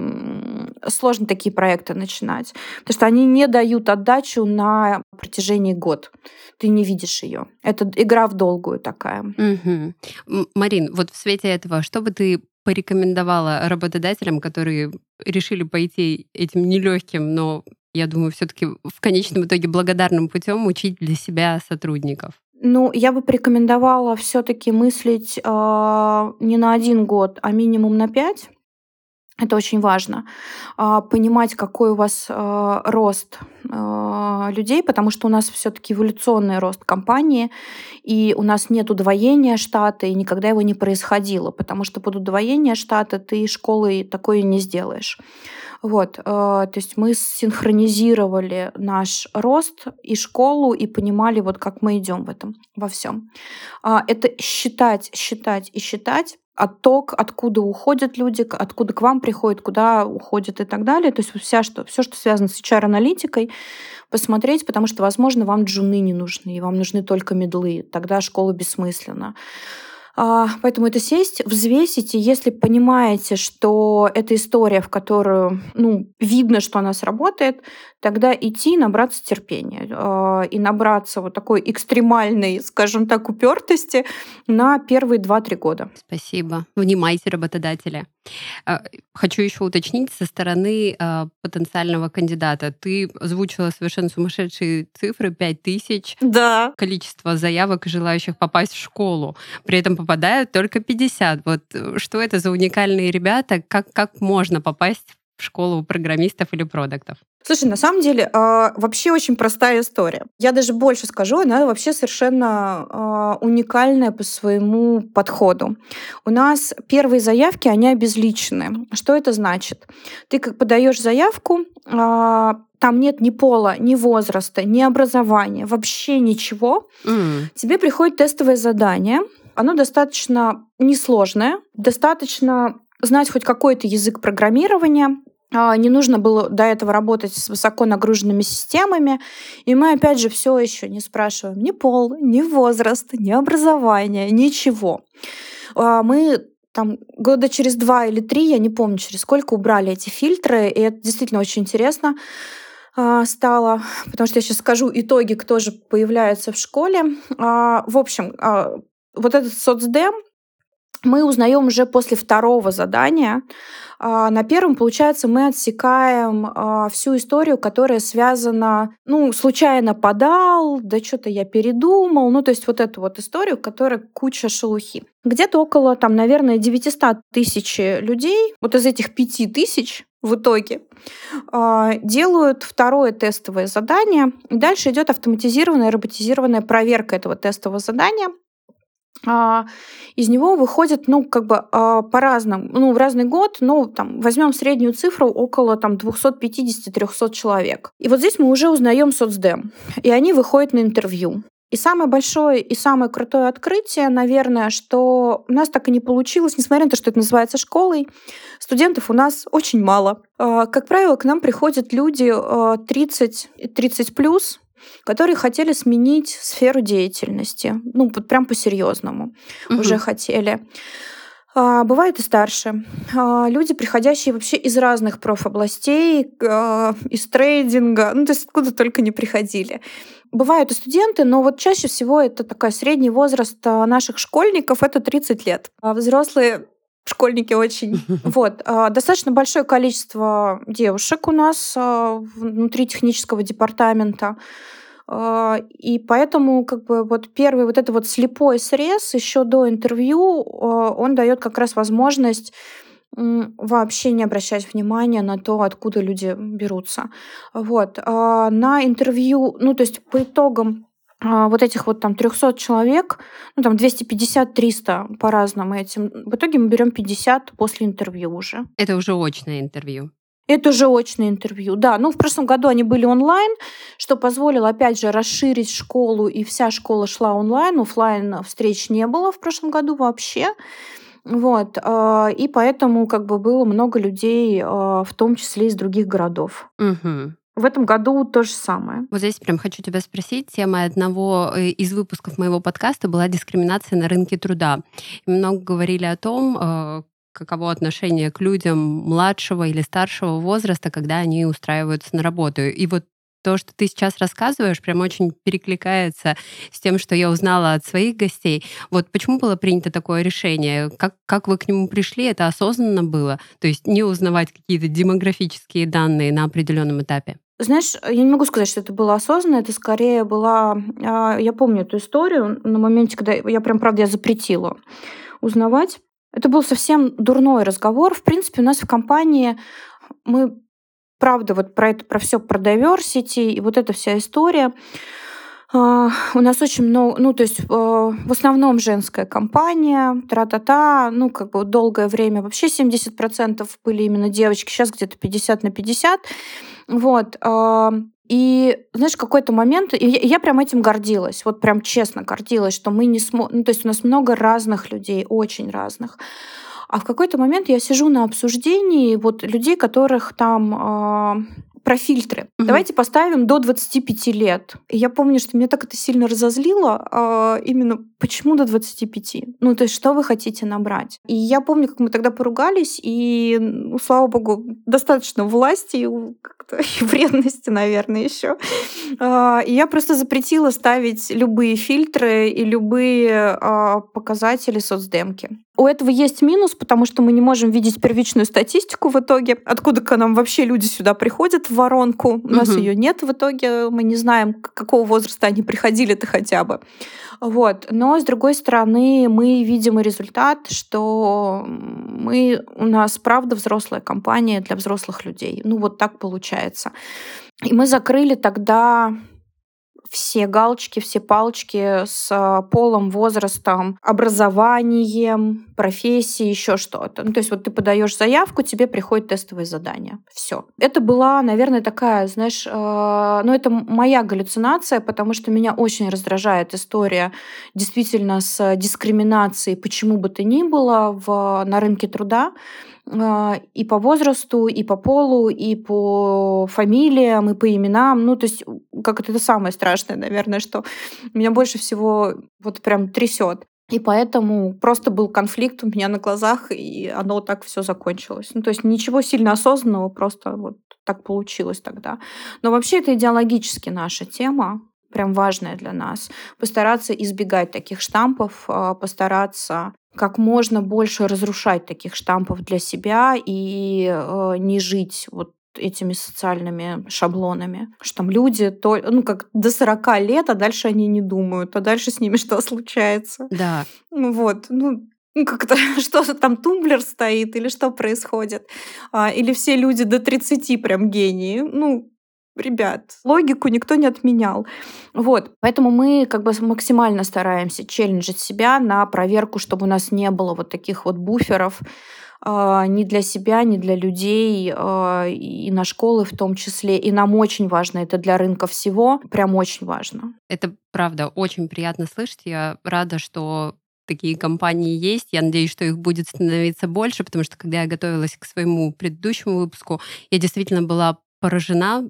сложно такие проекты начинать, потому что они не дают отдачу на протяжении год. Ты не видишь ее. Это игра в долгую такая. Угу. Марин, вот в свете этого, что бы ты порекомендовала работодателям, которые решили пойти этим нелегким, но я думаю, все-таки в конечном итоге благодарным путем учить для себя сотрудников? Ну, я бы порекомендовала все-таки мыслить э, не на один год, а минимум на пять. Это очень важно. А, понимать, какой у вас а, рост а, людей, потому что у нас все-таки эволюционный рост компании, и у нас нет удвоения штата, и никогда его не происходило, потому что под удвоение штата ты школы такое не сделаешь. Вот, то есть мы синхронизировали наш рост и школу и понимали, вот как мы идем в этом во всем. Это считать, считать и считать отток, откуда уходят люди, откуда к вам приходят, куда уходят и так далее. То есть вся, что, все, что связано с HR-аналитикой, посмотреть, потому что, возможно, вам джуны не нужны, и вам нужны только медлы. Тогда школа бессмысленна. А, поэтому это сесть, взвесить, и если понимаете, что это история, в которую ну, видно, что она сработает, тогда идти набраться терпения а, и набраться вот такой экстремальной, скажем так, упертости на первые 2-3 года. Спасибо. Внимайте, работодатели. Хочу еще уточнить со стороны потенциального кандидата. Ты озвучила совершенно сумасшедшие цифры, 5000. Да. Количество заявок, желающих попасть в школу. При этом попадают только 50. Вот э, что это за уникальные ребята? Как, как можно попасть в школу программистов или продуктов? Слушай, на самом деле э, вообще очень простая история. Я даже больше скажу, она вообще совершенно э, уникальная по своему подходу. У нас первые заявки, они обезличены. Что это значит? Ты как подаешь заявку, э, там нет ни пола, ни возраста, ни образования, вообще ничего. Mm. Тебе приходит тестовое задание, Оно достаточно несложное, достаточно знать хоть какой-то язык программирования, а, не нужно было до этого работать с высоко нагруженными системами. И мы, опять же, все еще не спрашиваем ни пол, ни возраст, ни образование, ничего. А, мы там года через два или три, я не помню, через сколько убрали эти фильтры, и это действительно очень интересно а, стало, потому что я сейчас скажу итоги, кто же появляется в школе. В общем, вот этот соцдем, мы узнаем уже после второго задания. А, на первом, получается, мы отсекаем а, всю историю, которая связана, ну, случайно подал, да что-то я передумал, ну, то есть вот эту вот историю, которая куча шелухи. Где-то около, там, наверное, 900 тысяч людей, вот из этих 5 тысяч в итоге, а, делают второе тестовое задание. И дальше идет автоматизированная, роботизированная проверка этого тестового задания. А, из него выходит, ну, как бы а, по-разному, ну, в разный год, ну, там, возьмем среднюю цифру около там 250-300 человек. И вот здесь мы уже узнаем соцдем, и они выходят на интервью. И самое большое и самое крутое открытие, наверное, что у нас так и не получилось, несмотря на то, что это называется школой, студентов у нас очень мало. А, как правило, к нам приходят люди 30, 30 плюс, которые хотели сменить сферу деятельности. Ну, вот прям по-серьезному угу. уже хотели. А, бывают и старше. А, люди, приходящие вообще из разных профобластей, а, из трейдинга, ну, то есть откуда только не приходили. Бывают и студенты, но вот чаще всего это такой средний возраст наших школьников, это 30 лет. А взрослые школьники очень. Вот. Достаточно большое количество девушек у нас внутри технического департамента. А, и поэтому как бы вот первый вот это вот слепой срез еще до интервью, а, он дает как раз возможность вообще не обращать внимания на то, откуда люди берутся. Вот. А на интервью, ну, то есть по итогам вот этих вот там 300 человек, ну там 250-300 по-разному этим. В итоге мы берем 50 после интервью уже. Это уже очное интервью. Это же очное интервью, да. Ну, в прошлом году они были онлайн, что позволило, опять же, расширить школу, и вся школа шла онлайн. Офлайн встреч не было в прошлом году вообще. Вот. А, и поэтому как бы было много людей, а, в том числе из других городов. Угу. В этом году то же самое. Вот здесь прям хочу тебя спросить. Тема одного э, из выпусков моего подкаста была дискриминация на рынке труда. Много говорили о том, э, каково отношение к людям младшего или старшего возраста, когда они устраиваются на работу. И вот то, что ты сейчас рассказываешь, прям очень перекликается с тем, что я узнала от своих гостей. Вот почему было принято такое решение? Как, как вы к нему пришли? Это осознанно было? То есть не узнавать какие-то демографические данные на определенном этапе? Знаешь, я не могу сказать, что это было осознанно, это скорее была... А, я помню эту историю на моменте, когда я прям, правда, я запретила узнавать. Это был совсем дурной разговор. В принципе, у нас в компании мы, правда, вот про это, про все про diversity и вот эта вся история. Uh, у нас очень много, ну, то есть uh, в основном женская компания, тра-та-та, ну, как бы долгое время вообще 70% были именно девочки, сейчас где-то 50 на 50. Вот. Uh, и, знаешь, какой-то момент, и я прям этим гордилась, вот прям честно гордилась, что мы не сможем, ну, то есть у нас много разных людей, очень разных. А в какой-то момент я сижу на обсуждении вот людей, которых там э, про фильтры. Угу. Давайте поставим до 25 лет. И я помню, что меня так это сильно разозлило, а, именно почему до 25? Ну, то есть, что вы хотите набрать? И я помню, как мы тогда поругались, и, ну, слава богу, достаточно власти как-то и вредности, наверное, еще. А, и я просто запретила ставить любые фильтры и любые а, показатели соцдемки. У этого есть минус, потому что мы не можем видеть первичную статистику в итоге, откуда к нам вообще люди сюда приходят в воронку. У нас угу. ее нет в итоге, мы не знаем, какого возраста они приходили-то хотя бы. Вот. Но, с другой стороны, мы видим и результат, что мы, у нас, правда, взрослая компания для взрослых людей. Ну, вот так получается. И мы закрыли тогда все галочки, все палочки с полом, возрастом, образованием, профессии, еще что-то. Ну, то есть вот ты подаешь заявку, тебе приходит тестовое задание. Все. Это была, наверное, такая, знаешь, э, ну это моя галлюцинация, потому что меня очень раздражает история действительно с дискриминацией, почему бы то ни было в, на рынке труда э, и по возрасту, и по полу, и по фамилиям, и по именам. Ну, то есть, как это, это самое страшное, наверное, что меня больше всего вот прям трясет. И поэтому просто был конфликт у меня на глазах, и оно так все закончилось. Ну, то есть ничего сильно осознанного, просто вот так получилось тогда. Но вообще это идеологически наша тема, прям важная для нас. Постараться избегать таких штампов, а, постараться как можно больше разрушать таких штампов для себя и э, не жить вот этими социальными шаблонами, что там люди то, ну, как до 40 лет, а дальше они не думают, а дальше с ними что случается. Да. Ну вот, ну, ну как-то что-то там тумблер стоит или что происходит. А, или все люди до 30 прям гении. Ну, ребят, логику никто не отменял. Вот, поэтому мы как бы максимально стараемся челленджить себя на проверку, чтобы у нас не было вот таких вот буферов, а, ни для себя, ни для людей, а, и на школы в том числе. И нам очень важно это для рынка всего, прям очень важно. Это правда очень приятно слышать. Я рада, что такие компании есть. Я надеюсь, что их будет становиться больше, потому что когда я готовилась к своему предыдущему выпуску, я действительно была поражена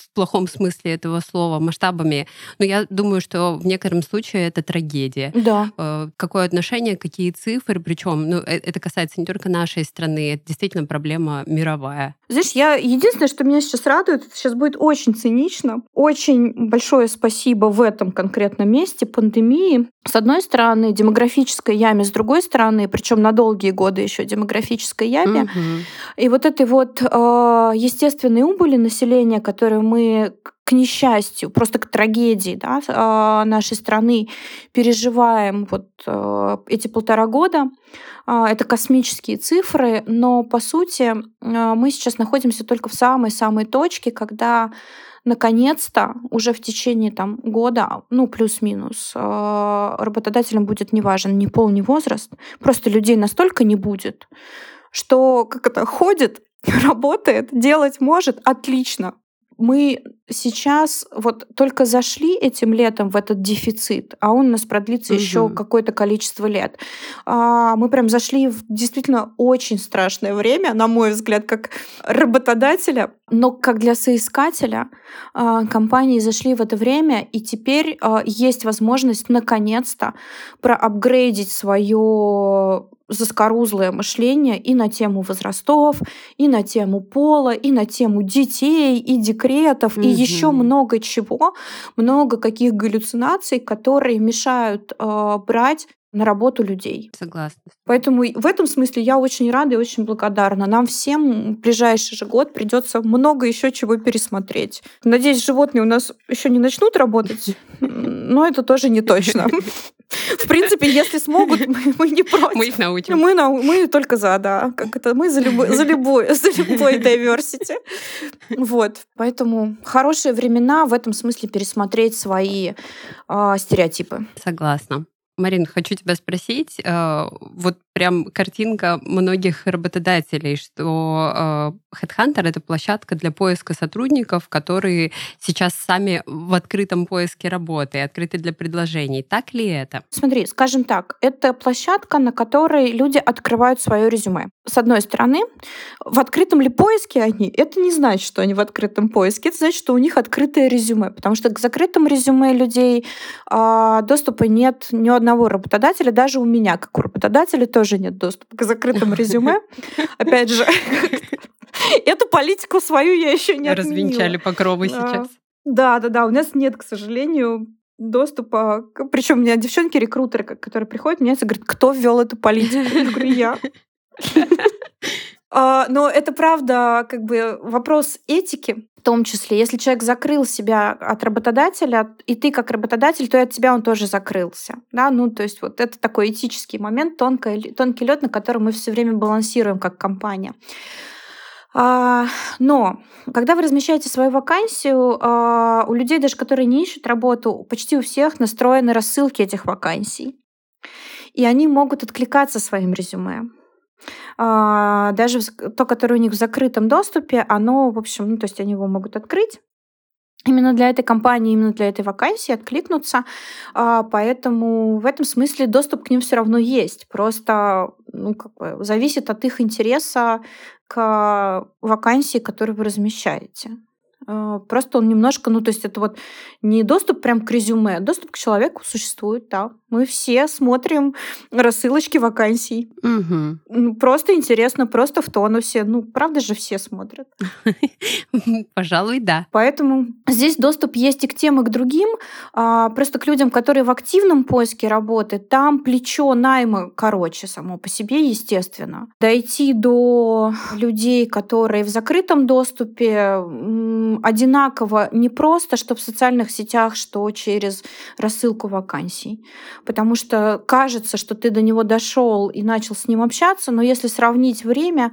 в плохом смысле этого слова масштабами. Но я думаю, что в некотором случае это трагедия. Да. Э, какое отношение, какие цифры, причем, ну, э, это касается не только нашей страны, это действительно проблема мировая. Знаешь, я единственное, что меня сейчас радует, это сейчас будет очень цинично. Очень большое спасибо в этом конкретном месте пандемии. С одной стороны, демографической яме, с другой стороны, причем на долгие годы еще демографической яме. Угу. И вот этой вот э, естественной убыли населения, которую мы к несчастью, просто к трагедии да, а, нашей страны переживаем вот э, эти полтора года. А, это космические цифры, но по сути а, мы сейчас находимся только в самой-самой точке, когда наконец-то уже в течение там, года, ну, плюс-минус, работодателям будет не важен ни пол, ни возраст. Просто людей настолько не будет, что как это ходит, работает, делать может отлично мы сейчас вот только зашли этим летом в этот дефицит, а он у нас продлится угу. еще какое-то количество лет. А, мы прям зашли в действительно очень страшное время, на мой взгляд, как работодателя, но как для соискателя а, компании зашли в это время, и теперь а, есть возможность наконец-то проапгрейдить свое заскорузлое мышление и на тему возрастов, и на тему пола, и на тему детей, и декретов, mm-hmm. и еще много чего, много каких галлюцинаций, которые мешают э, брать на работу людей. Согласна. Поэтому в этом смысле я очень рада и очень благодарна. Нам всем в ближайший же год придется много еще чего пересмотреть. Надеюсь, животные у нас еще не начнут работать, но это тоже не точно. В принципе, если смогут, мы, мы не против. Мы их научим. Мы, на, мы только за, да. Как это, мы за, любой, за, любой, за любой diversity. Вот. Поэтому хорошие времена в этом смысле пересмотреть свои э, стереотипы. Согласна. Марин, хочу тебя спросить, э, вот прям картинка многих работодателей, что э, Headhunter — это площадка для поиска сотрудников, которые сейчас сами в открытом поиске работы, открыты для предложений. Так ли это? Смотри, скажем так, это площадка, на которой люди открывают свое резюме. С одной стороны, в открытом ли поиске они, это не значит, что они в открытом поиске, это значит, что у них открытое резюме, потому что к закрытым резюме людей э, доступа нет ни у одного работодателя, даже у меня, как у работодателя, тоже нет доступа к закрытым резюме. Опять же, эту политику свою я еще не отменила. Развенчали покровы сейчас. Да, да, да. У нас нет, к сожалению, доступа. Причем у меня девчонки-рекрутеры, которые приходят, мне говорят, кто ввел эту политику? Я говорю, я. А, но это правда как бы вопрос этики, в том числе. Если человек закрыл себя от работодателя, и ты как работодатель, то и от тебя он тоже закрылся. Да? Ну, то есть вот это такой этический момент, тонкий, тонкий лед, на котором мы все время балансируем как компания. А, но когда вы размещаете свою вакансию, а, у людей, даже которые не ищут работу, почти у всех настроены рассылки этих вакансий. и они могут откликаться своим резюме. А, даже то, которое у них в закрытом доступе, оно, в общем, ну, то есть они его могут открыть, именно для этой компании, именно для этой вакансии откликнуться. А, поэтому в этом смысле доступ к ним все равно есть. Просто ну, как бы, зависит от их интереса к вакансии, которую вы размещаете. А, просто он немножко, ну, то есть это вот не доступ прям к резюме, а доступ к человеку существует, да. Мы все смотрим рассылочки вакансий. Угу. Просто интересно, просто в тонусе. Ну, правда же все смотрят? Пожалуй, да. Поэтому здесь доступ есть и к тем, и к другим. А, просто к людям, которые в активном поиске работают, там плечо найма короче само по себе, естественно. Дойти до людей, которые в закрытом доступе, одинаково не просто, что в социальных сетях, что через рассылку вакансий. Потому что кажется, что ты до него дошел и начал с ним общаться, но если сравнить время,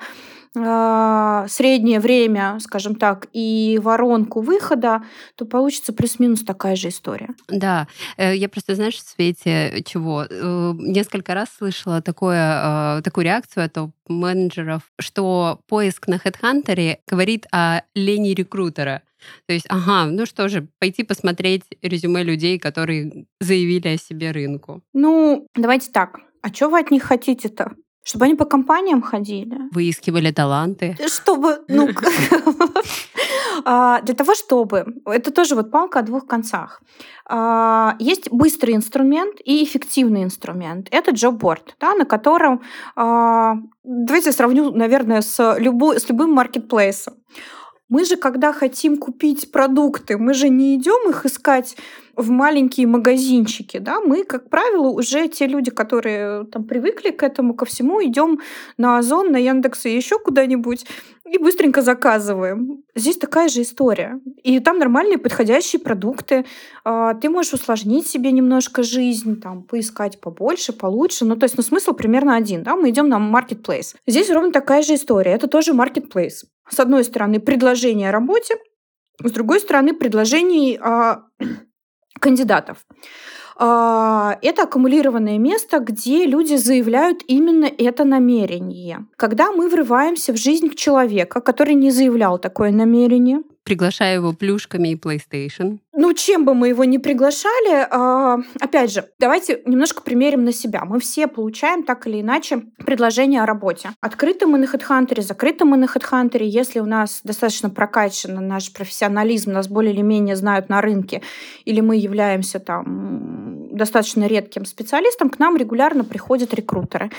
а, среднее время, скажем так, и воронку выхода, то получится плюс-минус такая же история. Да, э, я просто, знаешь, в свете чего, э, несколько раз слышала такое, э, такую реакцию от менеджеров, что поиск на HeadHunter говорит о лени рекрутера. То есть, ага, ну что же, пойти посмотреть резюме людей, которые заявили о себе рынку. Ну, давайте так. А что вы от них хотите-то? Чтобы они по компаниям ходили. Выискивали таланты. Чтобы, ну, а, для того, чтобы... Это тоже вот палка о двух концах. А, есть быстрый инструмент и эффективный инструмент. Это джобборд, да, на котором... А, давайте сравню, наверное, с, любой, с любым маркетплейсом. Мы же, когда хотим купить продукты, мы же не идем их искать в маленькие магазинчики, да, мы, как правило, уже те люди, которые там привыкли к этому, ко всему, идем на Озон, на Яндекс и еще куда-нибудь и быстренько заказываем. Здесь такая же история. И там нормальные подходящие продукты. А, ты можешь усложнить себе немножко жизнь, там, поискать побольше, получше. Ну, то есть, ну, смысл примерно один. Да? Мы идем на marketplace. Здесь ровно такая же история. Это тоже marketplace. С одной стороны, предложение о работе, с другой стороны, предложений а, кандидатов. А, это аккумулированное место, где люди заявляют именно это намерение. Когда мы врываемся в жизнь человека, который не заявлял такое намерение, приглашая его плюшками и PlayStation. Ну, чем бы мы его не приглашали, э, опять же, давайте немножко примерим на себя. Мы все получаем так или иначе предложение о работе. Открыто мы на HeadHunter, закрыто мы на HeadHunter. Если у нас достаточно прокачан наш профессионализм, нас более или менее знают на рынке, или мы являемся там достаточно редким специалистом, к нам регулярно приходят рекрутеры.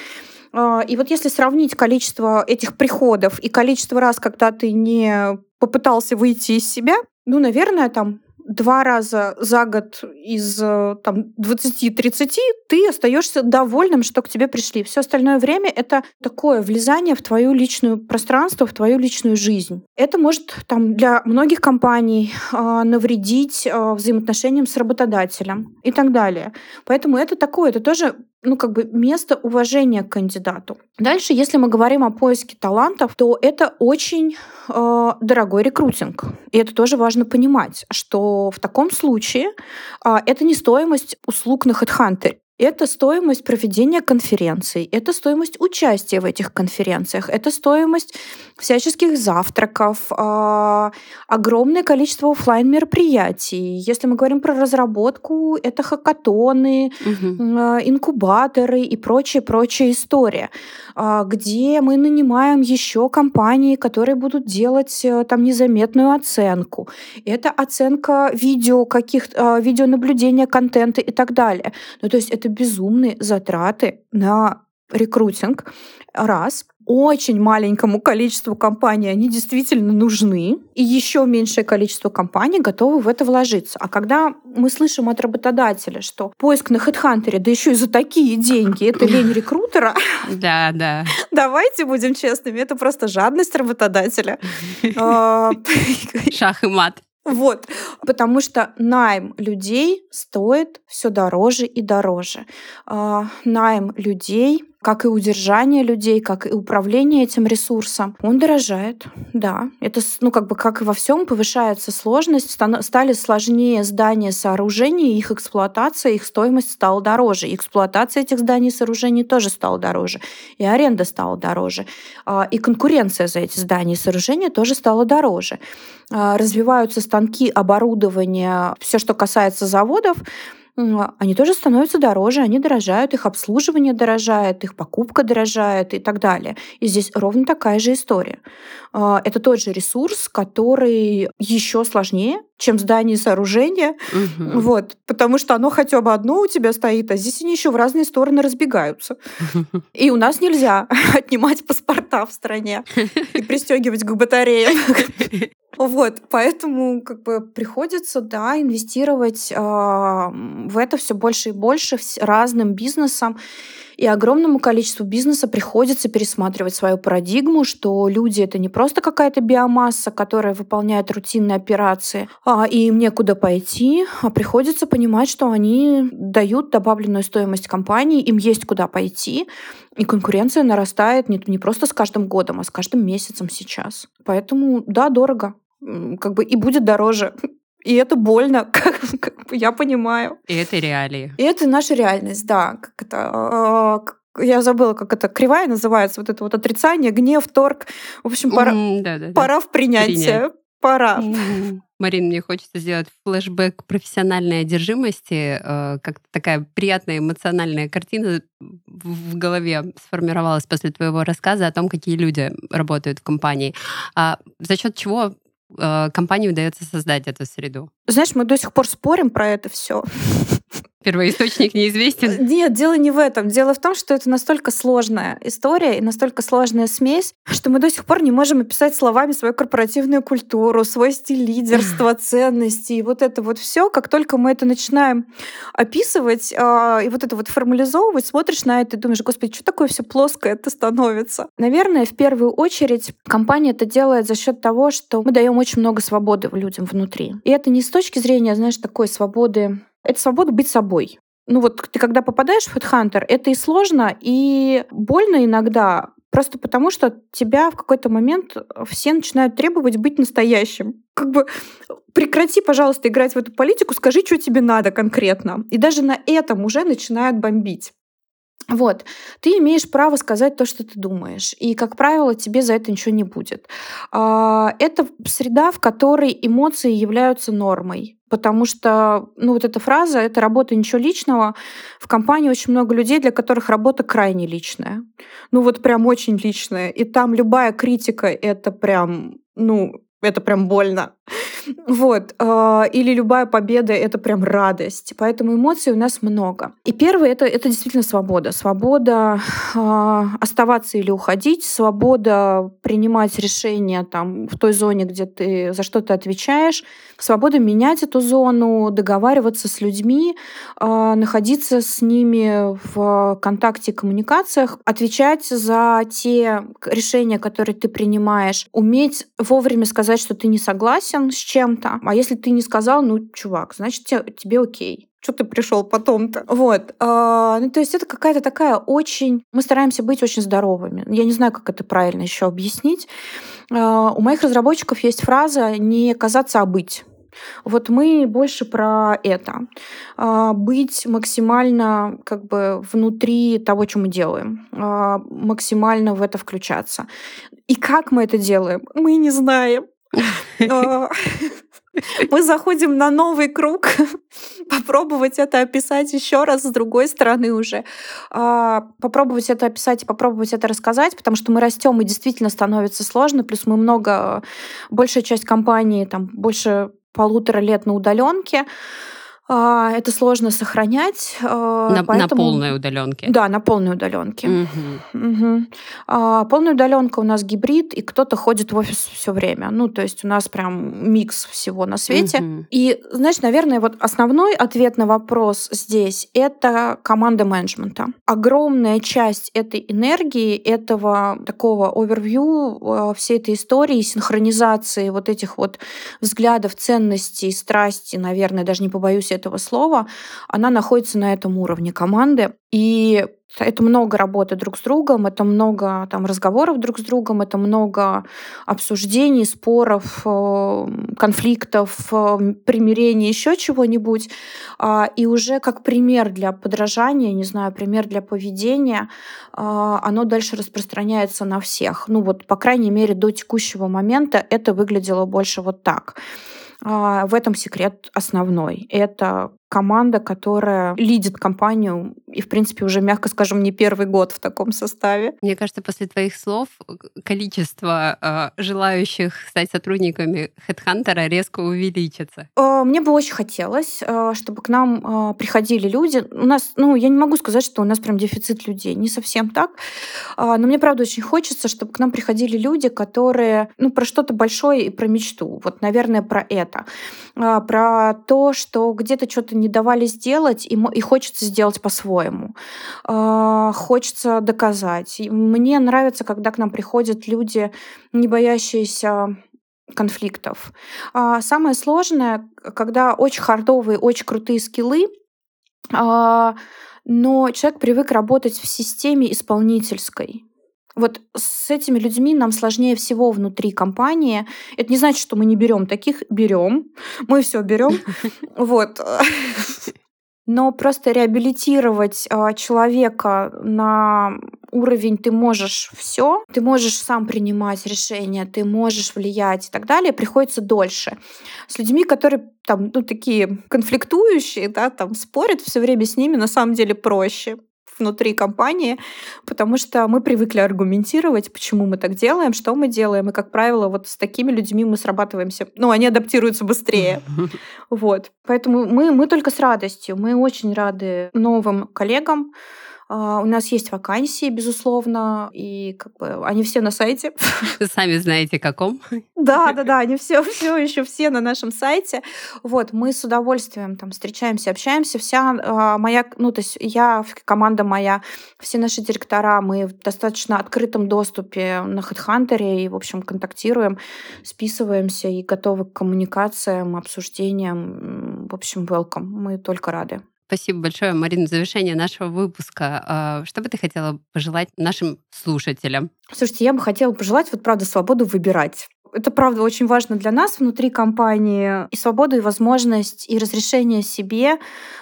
А, и вот если сравнить количество этих приходов и количество раз, когда ты не попытался выйти из себя, ну, наверное, там два раза за год из э, там, 20-30 ты остаешься довольным, что к тебе пришли. Все остальное время это такое влезание в твою личную пространство, в твою личную жизнь. Это может там, для многих компаний э, навредить э, взаимоотношениям с работодателем и так далее. Поэтому это такое, это тоже ну, как бы место уважения к кандидату. Дальше, если мы говорим о поиске талантов, то это очень э, дорогой рекрутинг. И это тоже важно понимать, что в таком случае э, это не стоимость услуг на HeadHunter. Это стоимость проведения конференций, это стоимость участия в этих конференциях, это стоимость всяческих завтраков, э, огромное количество офлайн мероприятий. Если мы говорим про разработку, это хакатоны, угу. э, инкубаторы и прочая прочая история, э, где мы нанимаем еще компании, которые будут делать э, там незаметную оценку. Это оценка видео каких видеонаблюдения контента и так далее. Ну то есть это безумные затраты на рекрутинг. Раз. Очень маленькому количеству компаний они действительно нужны, и еще меньшее количество компаний готовы в это вложиться. А когда мы слышим от работодателя, что поиск на HeadHunter, да еще и за такие деньги, это лень рекрутера. Да, да. Давайте будем честными, это просто жадность работодателя. А, Шах и мат. Вот, потому что найм людей стоит все дороже и дороже. А, найм людей как и удержание людей, как и управление этим ресурсом, он дорожает. Да, это, ну, как бы, как и во всем, повышается сложность, стали сложнее здания, сооружения, их эксплуатация, их стоимость стала дороже. эксплуатация этих зданий и сооружений тоже стала дороже. И аренда стала дороже. А, и конкуренция за эти здания и сооружения тоже стала дороже. А, развиваются станки, оборудование, все, что касается заводов, они тоже становятся дороже, они дорожают, их обслуживание дорожает, их покупка дорожает и так далее. И здесь ровно такая же история. А, это тот же ресурс, который еще сложнее, чем здание и сооружение, угу. вот, потому что оно хотя бы одно у тебя стоит, а здесь они еще в разные стороны разбегаются. И у нас нельзя отнимать паспорта в стране и пристегивать к батареям. Вот, поэтому как бы приходится, да, инвестировать э, в это все больше и больше разным бизнесам. И огромному количеству бизнеса приходится пересматривать свою парадигму, что люди это не просто какая-то биомасса, которая выполняет рутинные операции, а, и им некуда пойти, а приходится понимать, что они дают добавленную стоимость компании, им есть куда пойти, и конкуренция нарастает не, не просто с каждым годом, а с каждым месяцем сейчас. Поэтому да, дорого. Как бы и будет дороже. И это больно, как, как я понимаю. И это реалии. И это наша реальность, да. Как это, а, я забыла, как это кривая называется, вот это вот отрицание, гнев, торг. В общем, пора, mm, да, да, пора да. в принятие. Принять. Пора. Mm-hmm. Марин, мне хочется сделать флешбэк профессиональной одержимости. Э, как такая приятная эмоциональная картина в голове сформировалась после твоего рассказа о том, какие люди работают в компании. А за счет чего э, компании удается создать эту среду? Знаешь, мы до сих пор спорим про это все. Первоисточник неизвестен? Нет, дело не в этом. Дело в том, что это настолько сложная история и настолько сложная смесь, что мы до сих пор не можем описать словами свою корпоративную культуру, свой стиль лидерства, ценности и вот это вот все. Как только мы это начинаем описывать а, и вот это вот формализовывать, смотришь на это и думаешь, господи, что такое все плоское это становится? Наверное, в первую очередь компания это делает за счет того, что мы даем очень много свободы людям внутри. И это не с точки зрения, знаешь, такой свободы это свобода быть собой. Ну вот ты когда попадаешь в HeadHunter, это и сложно, и больно иногда, просто потому что тебя в какой-то момент все начинают требовать быть настоящим. Как бы прекрати, пожалуйста, играть в эту политику, скажи, что тебе надо конкретно. И даже на этом уже начинают бомбить. Вот, ты имеешь право сказать то, что ты думаешь, и, как правило, тебе за это ничего не будет. А, это среда, в которой эмоции являются нормой, потому что, ну, вот эта фраза «это работа ничего личного», в компании очень много людей, для которых работа крайне личная. Ну, вот прям очень личная. И там любая критика — это прям, ну, это прям больно. Вот. А, или любая победа — это прям радость. Поэтому эмоций у нас много. И первое это, — это действительно свобода. Свобода э, оставаться или уходить, свобода принимать решения там, в той зоне, где ты за что то отвечаешь, свобода менять эту зону, договариваться с людьми, э, находиться с ними в контакте и коммуникациях, отвечать за те решения, которые ты принимаешь, уметь вовремя сказать, что ты не согласен с чем чем-то. А если ты не сказал, ну, чувак, значит, тебе окей что ты пришел потом-то? Вот. А, ну, то есть это какая-то такая очень... Мы стараемся быть очень здоровыми. Я не знаю, как это правильно еще объяснить. А, у моих разработчиков есть фраза «не казаться, а быть». Вот мы больше про это. А, быть максимально как бы внутри того, что мы делаем. А, максимально в это включаться. И как мы это делаем, мы не знаем. Мы заходим на новый круг, попробовать это описать еще раз с другой стороны уже, а, попробовать это описать и попробовать это рассказать, потому что мы растем и действительно становится сложно, плюс мы много, большая часть компании, там больше полутора лет на удаленке, это сложно сохранять. А, на, поэтому... на полной удаленке. Да, на полной удаленке. Угу. Угу. А, полная удаленка у нас гибрид, и кто-то ходит в офис все время. Ну, то есть у нас прям микс всего на свете. Угу. И, знаешь, наверное, вот основной ответ на вопрос здесь это команда менеджмента. Огромная часть этой энергии, этого такого овервью всей этой истории, синхронизации вот этих вот взглядов, ценностей, страсти, наверное, даже не побоюсь этого слова, она находится на этом уровне команды. И это много работы друг с другом, это много там, разговоров друг с другом, это много обсуждений, споров, э, конфликтов, э, примирений, еще чего-нибудь. А, и уже как пример для подражания, не знаю, пример для поведения, а, оно дальше распространяется на всех. Ну вот, по крайней мере, до текущего момента это выглядело больше вот так. А, в этом секрет основной. Это команда, которая лидит компанию и, в принципе, уже, мягко скажем, не первый год в таком составе. Мне кажется, после твоих слов количество э, желающих стать сотрудниками HeadHunter резко увеличится. Э, мне бы очень хотелось, э, чтобы к нам э, приходили люди. У нас, ну, я не могу сказать, что у нас прям дефицит людей, не совсем так. Э, но мне, правда, очень хочется, чтобы к нам приходили люди, которые, ну, про что-то большое и про мечту. Вот, наверное, про это. Э, про то, что где-то что-то не давали сделать, и, и хочется сделать по-своему. Э, хочется доказать. И мне нравится, когда к нам приходят люди, не боящиеся конфликтов. А самое сложное, когда очень хардовые, очень крутые скиллы, а, но человек привык работать в системе исполнительской. Вот с этими людьми нам сложнее всего внутри компании. Это не значит, что мы не берем таких, берем. Мы все берем. Вот. Но просто реабилитировать а, человека на уровень ты можешь все, ты можешь сам принимать решения, ты можешь влиять и так далее, приходится дольше. С людьми, которые там, ну, такие конфликтующие, да, там спорят все время с ними, на самом деле проще внутри компании, потому что мы привыкли аргументировать, почему мы так делаем, что мы делаем, и, как правило, вот с такими людьми мы срабатываемся, ну, они адаптируются быстрее. Вот. Поэтому мы, мы только с радостью, мы очень рады новым коллегам, у нас есть вакансии, безусловно, и как бы они все на сайте. Вы сами знаете, каком. Да, да, да, они все, все еще все на нашем сайте. Вот, мы с удовольствием там встречаемся, общаемся. Вся а, моя, ну, то есть я, команда моя, все наши директора, мы в достаточно открытом доступе на HeadHunter и, в общем, контактируем, списываемся и готовы к коммуникациям, обсуждениям. В общем, welcome. Мы только рады. Спасибо большое, Марина, в завершение нашего выпуска. А, что бы ты хотела пожелать нашим слушателям? Слушайте, я бы хотела пожелать, вот правда, свободу выбирать. Это, правда, очень важно для нас внутри компании. И свободу, и возможность, и разрешение себе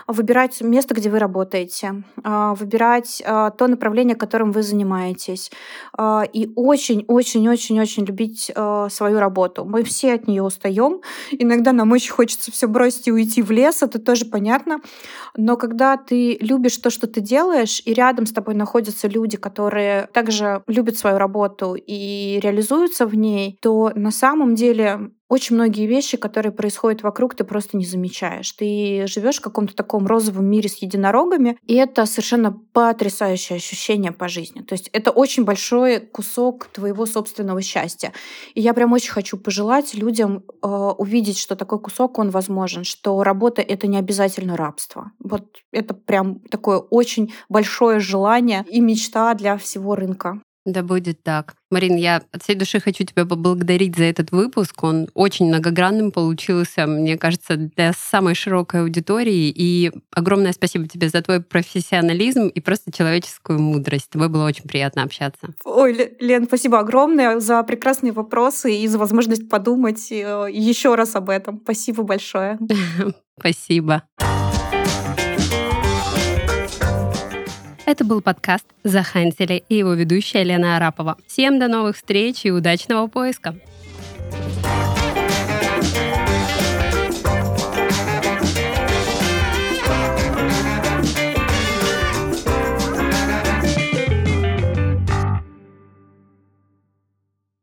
выбирать место, где вы работаете, а, выбирать а, то направление, которым вы занимаетесь. А, и очень-очень-очень-очень любить свою работу. Мы все от нее устаем. Иногда нам очень хочется все бросить и уйти в лес, это тоже понятно. Но когда ты любишь то, что ты делаешь, и рядом с тобой находятся люди, которые также любят свою работу и реализуются в ней, то на самом деле очень многие вещи, которые происходят вокруг, ты просто не замечаешь. Ты живешь в каком-то таком розовом мире с единорогами, и это совершенно потрясающее ощущение по жизни. То есть это очень большой кусок твоего собственного счастья. И я прям очень хочу пожелать людям э, увидеть, что такой кусок, он возможен, что работа — это не обязательно рабство. Вот это прям такое очень большое желание и мечта для всего рынка. Да будет так. Марин, я от всей души хочу тебя поблагодарить за этот выпуск. Он очень многогранным получился, мне кажется, для самой широкой аудитории. И огромное спасибо тебе за твой профессионализм и просто человеческую мудрость. С тобой было очень приятно общаться. Ой, Лен, спасибо огромное за прекрасные вопросы и за возможность подумать э, еще раз об этом. Спасибо большое. Спасибо. Это был подкаст «Захантили» и его ведущая Лена Арапова. Всем до новых встреч и удачного поиска! thank you